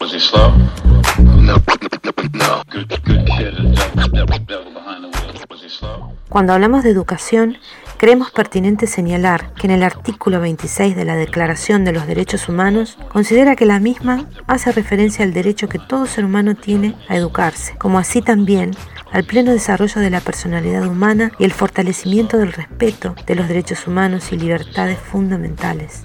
Was? Cuando hablamos de educación, creemos pertinente señalar que en el artículo 26 de la Declaración de los Derechos Humanos considera que la misma hace referencia al derecho que todo ser humano tiene a educarse, como así también al pleno desarrollo de la personalidad humana y el fortalecimiento del respeto de los derechos humanos y libertades fundamentales.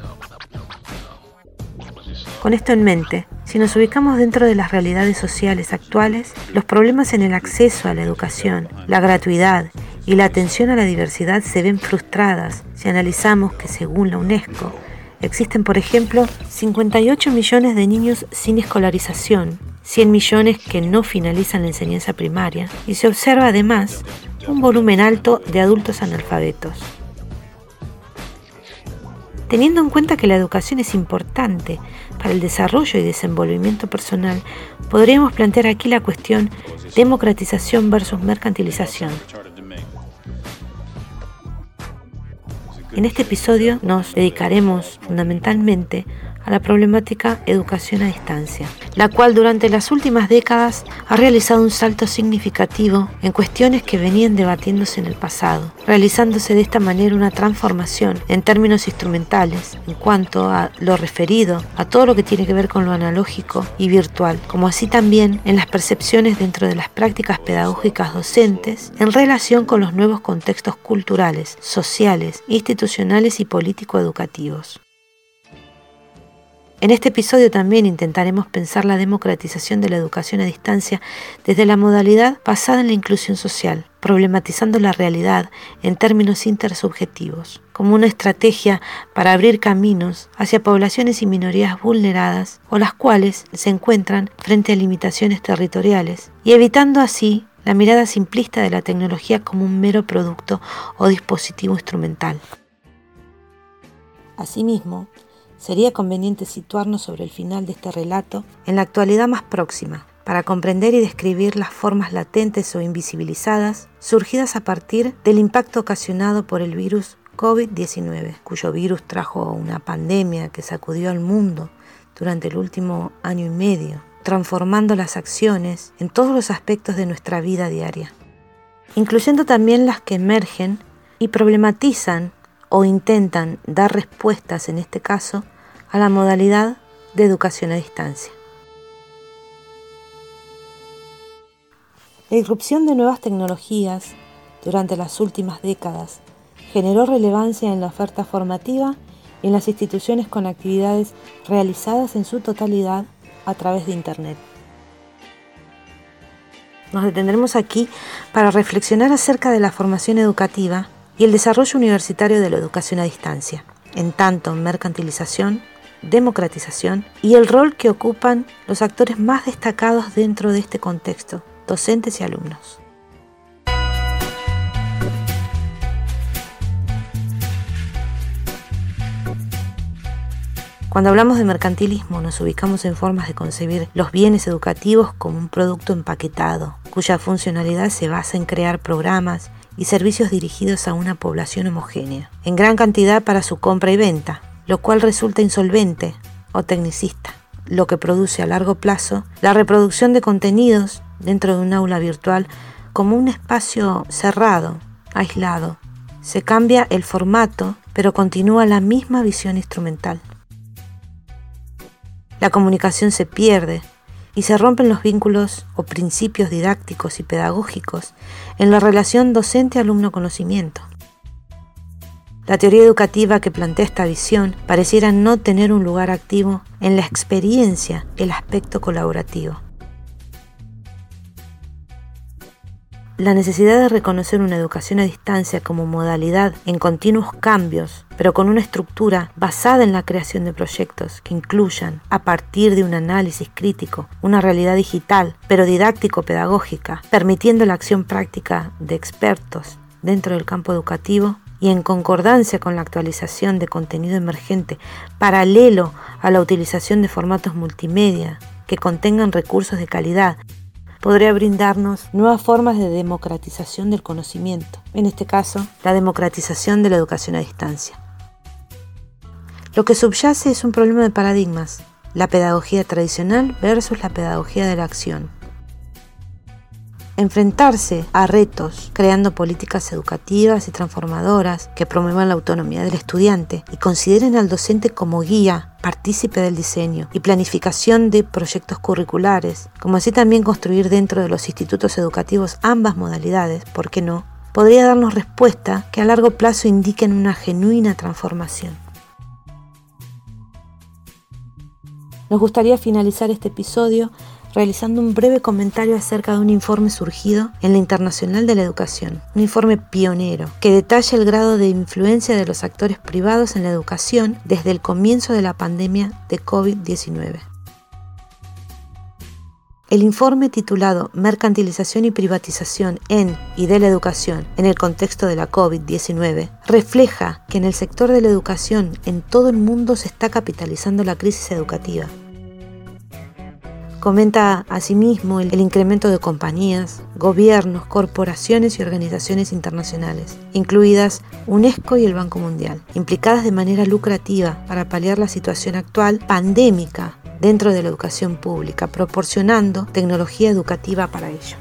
Con esto en mente, si nos ubicamos dentro de las realidades sociales actuales, los problemas en el acceso a la educación, la gratuidad y la atención a la diversidad se ven frustradas si analizamos que según la UNESCO existen, por ejemplo, 58 millones de niños sin escolarización, 100 millones que no finalizan la enseñanza primaria y se observa además un volumen alto de adultos analfabetos. Teniendo en cuenta que la educación es importante para el desarrollo y desenvolvimiento personal, podríamos plantear aquí la cuestión democratización versus mercantilización. En este episodio nos dedicaremos fundamentalmente a la problemática educación a distancia, la cual durante las últimas décadas ha realizado un salto significativo en cuestiones que venían debatiéndose en el pasado, realizándose de esta manera una transformación en términos instrumentales en cuanto a lo referido a todo lo que tiene que ver con lo analógico y virtual, como así también en las percepciones dentro de las prácticas pedagógicas docentes en relación con los nuevos contextos culturales, sociales, institucionales y político-educativos. En este episodio también intentaremos pensar la democratización de la educación a distancia desde la modalidad basada en la inclusión social, problematizando la realidad en términos intersubjetivos, como una estrategia para abrir caminos hacia poblaciones y minorías vulneradas o las cuales se encuentran frente a limitaciones territoriales, y evitando así la mirada simplista de la tecnología como un mero producto o dispositivo instrumental. Asimismo, sería conveniente situarnos sobre el final de este relato en la actualidad más próxima, para comprender y describir las formas latentes o invisibilizadas surgidas a partir del impacto ocasionado por el virus COVID-19, cuyo virus trajo una pandemia que sacudió al mundo durante el último año y medio, transformando las acciones en todos los aspectos de nuestra vida diaria, incluyendo también las que emergen y problematizan o intentan dar respuestas, en este caso, a la modalidad de educación a distancia. La irrupción de nuevas tecnologías durante las últimas décadas generó relevancia en la oferta formativa y en las instituciones con actividades realizadas en su totalidad a través de Internet. Nos detendremos aquí para reflexionar acerca de la formación educativa y el desarrollo universitario de la educación a distancia, en tanto mercantilización democratización y el rol que ocupan los actores más destacados dentro de este contexto, docentes y alumnos. Cuando hablamos de mercantilismo nos ubicamos en formas de concebir los bienes educativos como un producto empaquetado, cuya funcionalidad se basa en crear programas y servicios dirigidos a una población homogénea, en gran cantidad para su compra y venta, lo cual resulta insolvente o tecnicista, lo que produce a largo plazo la reproducción de contenidos dentro de un aula virtual como un espacio cerrado, aislado. Se cambia el formato, pero continúa la misma visión instrumental. La comunicación se pierde y se rompen los vínculos o principios didácticos y pedagógicos en la relación docente-alumno-conocimiento. La teoría educativa que plantea esta visión pareciera no tener un lugar activo en la experiencia, el aspecto colaborativo. La necesidad de reconocer una educación a distancia como modalidad en continuos cambios, pero con una estructura basada en la creación de proyectos que incluyan, a partir de un análisis crítico, una realidad digital, pero didáctico-pedagógica, permitiendo la acción práctica de expertos dentro del campo educativo, y en concordancia con la actualización de contenido emergente paralelo a la utilización de formatos multimedia que contengan recursos de calidad, podría brindarnos nuevas formas de democratización del conocimiento, en este caso, la democratización de la educación a distancia. Lo que subyace es un problema de paradigmas, la pedagogía tradicional versus la pedagogía de la acción enfrentarse a retos creando políticas educativas y transformadoras que promuevan la autonomía del estudiante y consideren al docente como guía, partícipe del diseño y planificación de proyectos curriculares, como así también construir dentro de los institutos educativos ambas modalidades, ¿por qué no? podría darnos respuesta que a largo plazo indiquen una genuina transformación. Nos gustaría finalizar este episodio realizando un breve comentario acerca de un informe surgido en la Internacional de la Educación, un informe pionero que detalla el grado de influencia de los actores privados en la educación desde el comienzo de la pandemia de COVID-19. El informe titulado Mercantilización y privatización en y de la educación en el contexto de la COVID-19 refleja que en el sector de la educación en todo el mundo se está capitalizando la crisis educativa Comenta asimismo el, incremento de compañías, gobiernos, corporaciones y organizaciones internacionales, incluidas UNESCO y el Banco Mundial, implicadas de manera lucrativa para paliar la situación actual pandémica dentro de la educación pública, proporcionando tecnología educativa para ello.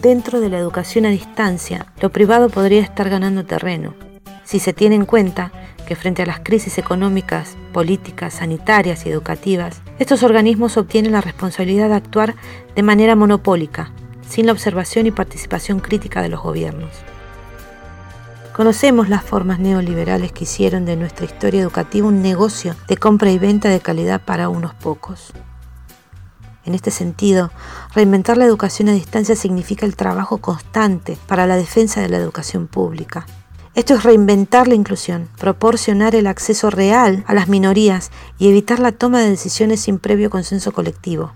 Dentro de la educación a distancia, lo privado podría estar ganando terreno, si se tiene en cuenta que frente a las crisis económicas, políticas, sanitarias y educativas, estos organismos obtienen la responsabilidad de actuar de manera monopólica, sin la observación y participación crítica de los gobiernos. Conocemos las formas neoliberales que hicieron de nuestra historia educativa un negocio de compra y venta de calidad para unos pocos. En este sentido, reinventar la educación a distancia significa el trabajo constante para la defensa de la educación pública, esto es reinventar la inclusión, proporcionar el acceso real a las minorías y evitar la toma de decisiones sin previo consenso colectivo.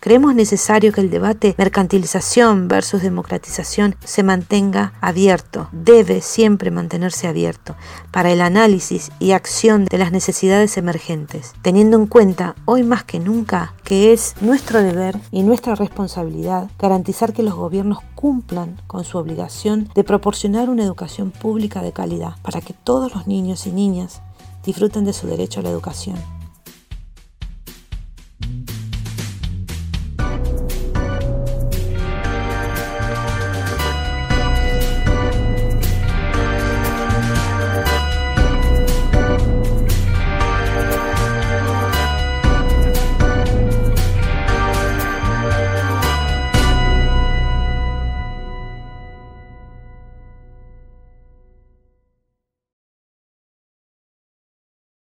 Creemos necesario que el debate mercantilización versus democratización se mantenga abierto, debe siempre mantenerse abierto, para el análisis y acción de las necesidades emergentes, teniendo en cuenta hoy más que nunca que es nuestro deber y nuestra responsabilidad garantizar que los gobiernos cumplan con su obligación de proporcionar una educación pública de calidad para que todos los niños y niñas disfruten de su derecho a la educación.